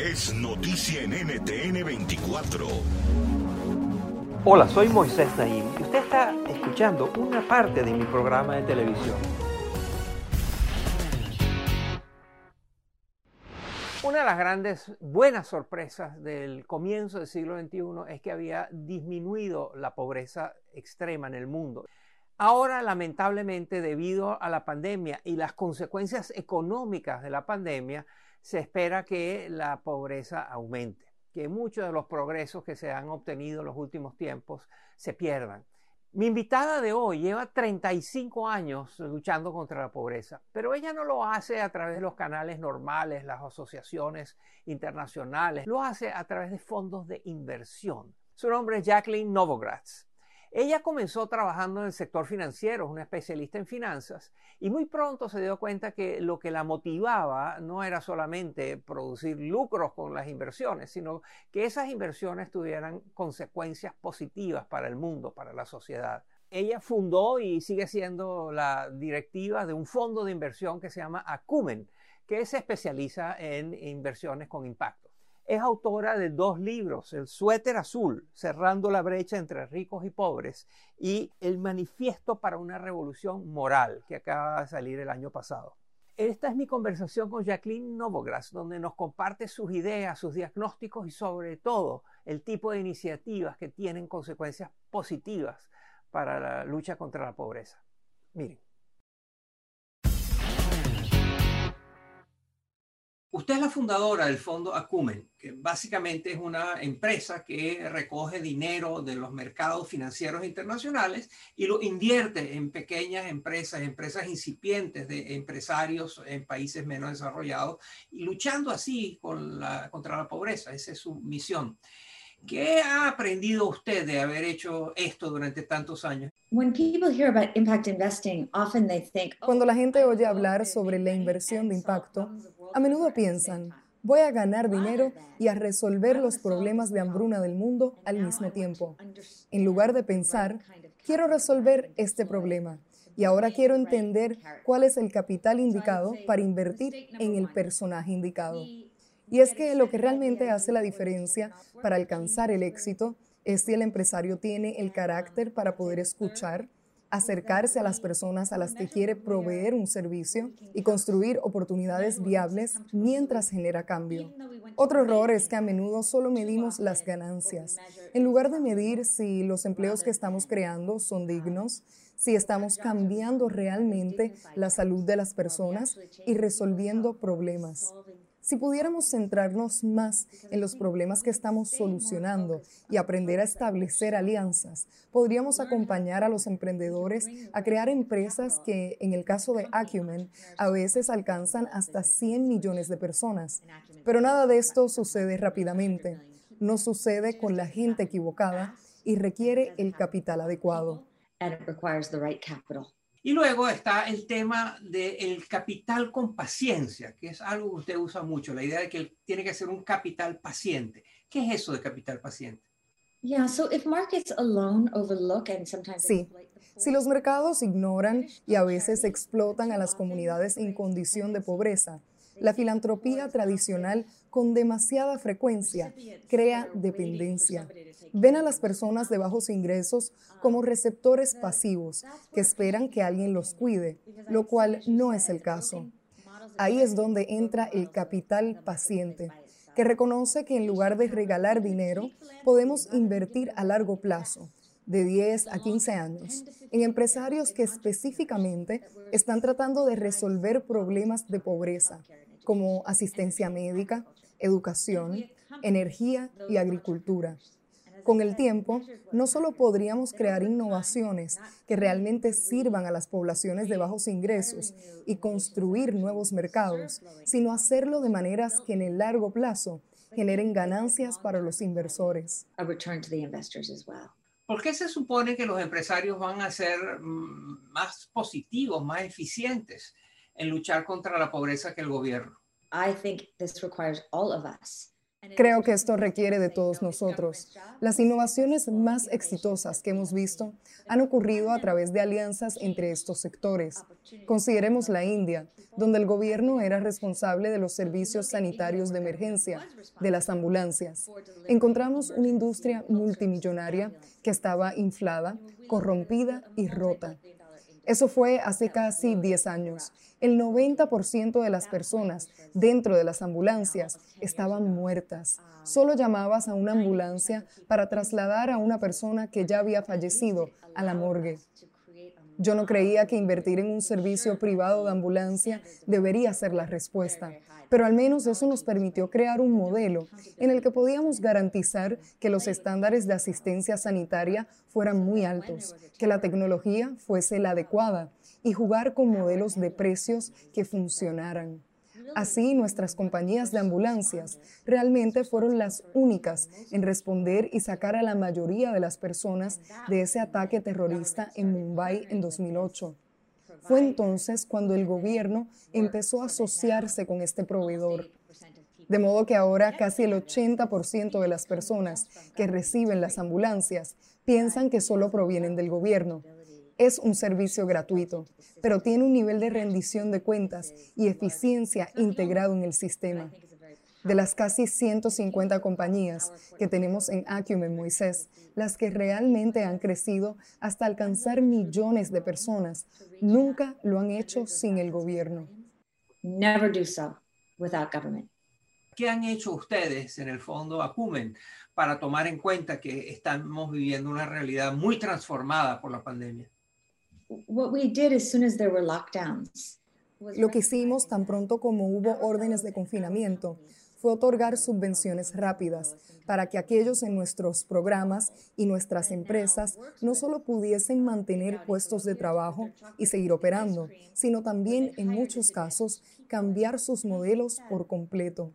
Es noticia en NTN 24. Hola, soy Moisés Naim y usted está escuchando una parte de mi programa de televisión. Una de las grandes buenas sorpresas del comienzo del siglo XXI es que había disminuido la pobreza extrema en el mundo. Ahora, lamentablemente, debido a la pandemia y las consecuencias económicas de la pandemia, se espera que la pobreza aumente, que muchos de los progresos que se han obtenido en los últimos tiempos se pierdan. Mi invitada de hoy lleva 35 años luchando contra la pobreza, pero ella no lo hace a través de los canales normales, las asociaciones internacionales, lo hace a través de fondos de inversión. Su nombre es Jacqueline Novogratz. Ella comenzó trabajando en el sector financiero, es una especialista en finanzas, y muy pronto se dio cuenta que lo que la motivaba no era solamente producir lucros con las inversiones, sino que esas inversiones tuvieran consecuencias positivas para el mundo, para la sociedad. Ella fundó y sigue siendo la directiva de un fondo de inversión que se llama Acumen, que se especializa en inversiones con impacto. Es autora de dos libros, El suéter azul, cerrando la brecha entre ricos y pobres, y El manifiesto para una revolución moral, que acaba de salir el año pasado. Esta es mi conversación con Jacqueline Novogratz, donde nos comparte sus ideas, sus diagnósticos y sobre todo el tipo de iniciativas que tienen consecuencias positivas para la lucha contra la pobreza. Miren. Usted es la fundadora del fondo Acumen, que básicamente es una empresa que recoge dinero de los mercados financieros internacionales y lo invierte en pequeñas empresas, empresas incipientes de empresarios en países menos desarrollados y luchando así contra la pobreza. Esa es su misión. ¿Qué ha aprendido usted de haber hecho esto durante tantos años? Cuando la gente oye hablar sobre la inversión de impacto, a menudo piensan, voy a ganar dinero y a resolver los problemas de hambruna del mundo al mismo tiempo. En lugar de pensar, quiero resolver este problema y ahora quiero entender cuál es el capital indicado para invertir en el personaje indicado. Y es que lo que realmente hace la diferencia para alcanzar el éxito es si el empresario tiene el carácter para poder escuchar, acercarse a las personas a las que quiere proveer un servicio y construir oportunidades viables mientras genera cambio. Otro error es que a menudo solo medimos las ganancias. En lugar de medir si los empleos que estamos creando son dignos, si estamos cambiando realmente la salud de las personas y resolviendo problemas. Si pudiéramos centrarnos más en los problemas que estamos solucionando y aprender a establecer alianzas, podríamos acompañar a los emprendedores a crear empresas que, en el caso de Acumen, a veces alcanzan hasta 100 millones de personas. Pero nada de esto sucede rápidamente. No sucede con la gente equivocada y requiere el capital adecuado. Y luego está el tema del capital con paciencia, que es algo que usted usa mucho, la idea de que tiene que ser un capital paciente. ¿Qué es eso de capital paciente? Sí, si los mercados ignoran y a veces explotan a las comunidades en condición de pobreza, la filantropía tradicional con demasiada frecuencia crea dependencia. Ven a las personas de bajos ingresos como receptores pasivos que esperan que alguien los cuide, lo cual no es el caso. Ahí es donde entra el capital paciente, que reconoce que en lugar de regalar dinero, podemos invertir a largo plazo, de 10 a 15 años, en empresarios que específicamente están tratando de resolver problemas de pobreza, como asistencia médica, educación, energía y agricultura. Con el tiempo, no solo podríamos crear innovaciones que realmente sirvan a las poblaciones de bajos ingresos y construir nuevos mercados, sino hacerlo de maneras que en el largo plazo generen ganancias para los inversores. ¿Por qué se supone que los empresarios van a ser mm, más positivos, más eficientes en luchar contra la pobreza que el gobierno? I think this requires all of us Creo que esto requiere de todos nosotros. Las innovaciones más exitosas que hemos visto han ocurrido a través de alianzas entre estos sectores. Consideremos la India, donde el gobierno era responsable de los servicios sanitarios de emergencia, de las ambulancias. Encontramos una industria multimillonaria que estaba inflada, corrompida y rota. Eso fue hace casi 10 años. El 90% de las personas dentro de las ambulancias estaban muertas. Solo llamabas a una ambulancia para trasladar a una persona que ya había fallecido a la morgue. Yo no creía que invertir en un servicio privado de ambulancia debería ser la respuesta, pero al menos eso nos permitió crear un modelo en el que podíamos garantizar que los estándares de asistencia sanitaria fueran muy altos, que la tecnología fuese la adecuada y jugar con modelos de precios que funcionaran. Así, nuestras compañías de ambulancias realmente fueron las únicas en responder y sacar a la mayoría de las personas de ese ataque terrorista en Mumbai en 2008. Fue entonces cuando el gobierno empezó a asociarse con este proveedor. De modo que ahora casi el 80% de las personas que reciben las ambulancias piensan que solo provienen del gobierno es un servicio gratuito, pero tiene un nivel de rendición de cuentas y eficiencia integrado en el sistema. De las casi 150 compañías que tenemos en Acumen Moisés, las que realmente han crecido hasta alcanzar millones de personas, nunca lo han hecho sin el gobierno. Never do so without government. ¿Qué han hecho ustedes en el fondo Acumen para tomar en cuenta que estamos viviendo una realidad muy transformada por la pandemia? Lo que hicimos tan pronto como hubo órdenes de confinamiento fue otorgar subvenciones rápidas para que aquellos en nuestros programas y nuestras empresas no solo pudiesen mantener puestos de trabajo y seguir operando, sino también en muchos casos cambiar sus modelos por completo.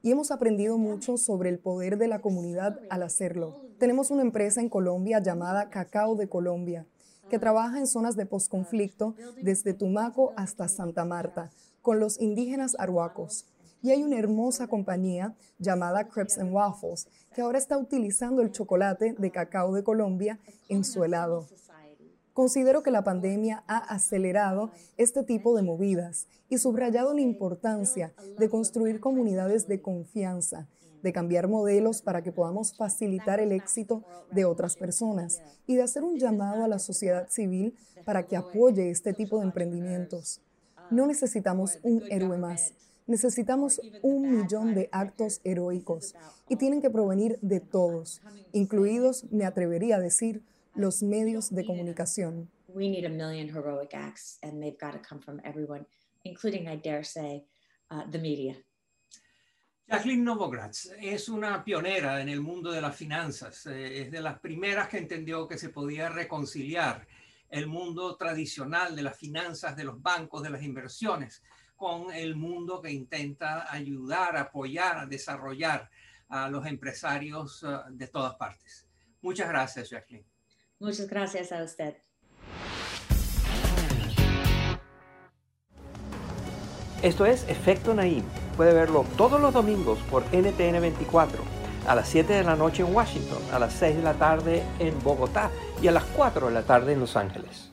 Y hemos aprendido mucho sobre el poder de la comunidad al hacerlo. Tenemos una empresa en Colombia llamada Cacao de Colombia, que trabaja en zonas de posconflicto desde Tumaco hasta Santa Marta con los indígenas arhuacos. Y hay una hermosa compañía llamada Crepes and Waffles que ahora está utilizando el chocolate de cacao de Colombia en su helado. Considero que la pandemia ha acelerado este tipo de movidas y subrayado la importancia de construir comunidades de confianza de cambiar modelos para que podamos facilitar el éxito de otras personas y de hacer un llamado a la sociedad civil para que apoye este tipo de emprendimientos. No necesitamos un héroe más, necesitamos un millón de actos heroicos y tienen que provenir de todos, incluidos, me atrevería a decir, los medios de comunicación. We need a million heroic acts and they've got to come from everyone, including, I dare say, uh, the media. Jacqueline Novogratz es una pionera en el mundo de las finanzas. Eh, es de las primeras que entendió que se podía reconciliar el mundo tradicional de las finanzas, de los bancos, de las inversiones, con el mundo que intenta ayudar, apoyar, a desarrollar a los empresarios eh, de todas partes. Muchas gracias, Jacqueline. Muchas gracias a usted. Esto es Efecto Naim puede verlo todos los domingos por NTN 24, a las 7 de la noche en Washington, a las 6 de la tarde en Bogotá y a las 4 de la tarde en Los Ángeles.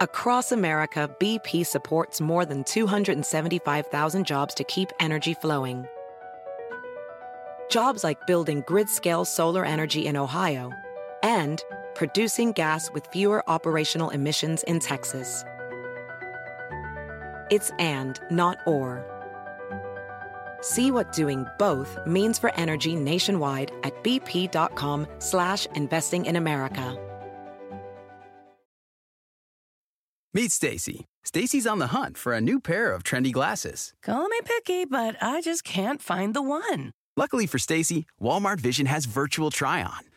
Across America, BP supports more than 275,000 jobs to keep energy flowing. Jobs like building grid-scale solar energy in Ohio and producing gas with fewer operational emissions in Texas. It's and, not or. See what doing both means for energy nationwide at bp.com slash investing in America. Meet Stacy. Stacy's on the hunt for a new pair of trendy glasses. Call me picky, but I just can't find the one. Luckily for Stacy, Walmart Vision has virtual try-on.